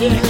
Yeah.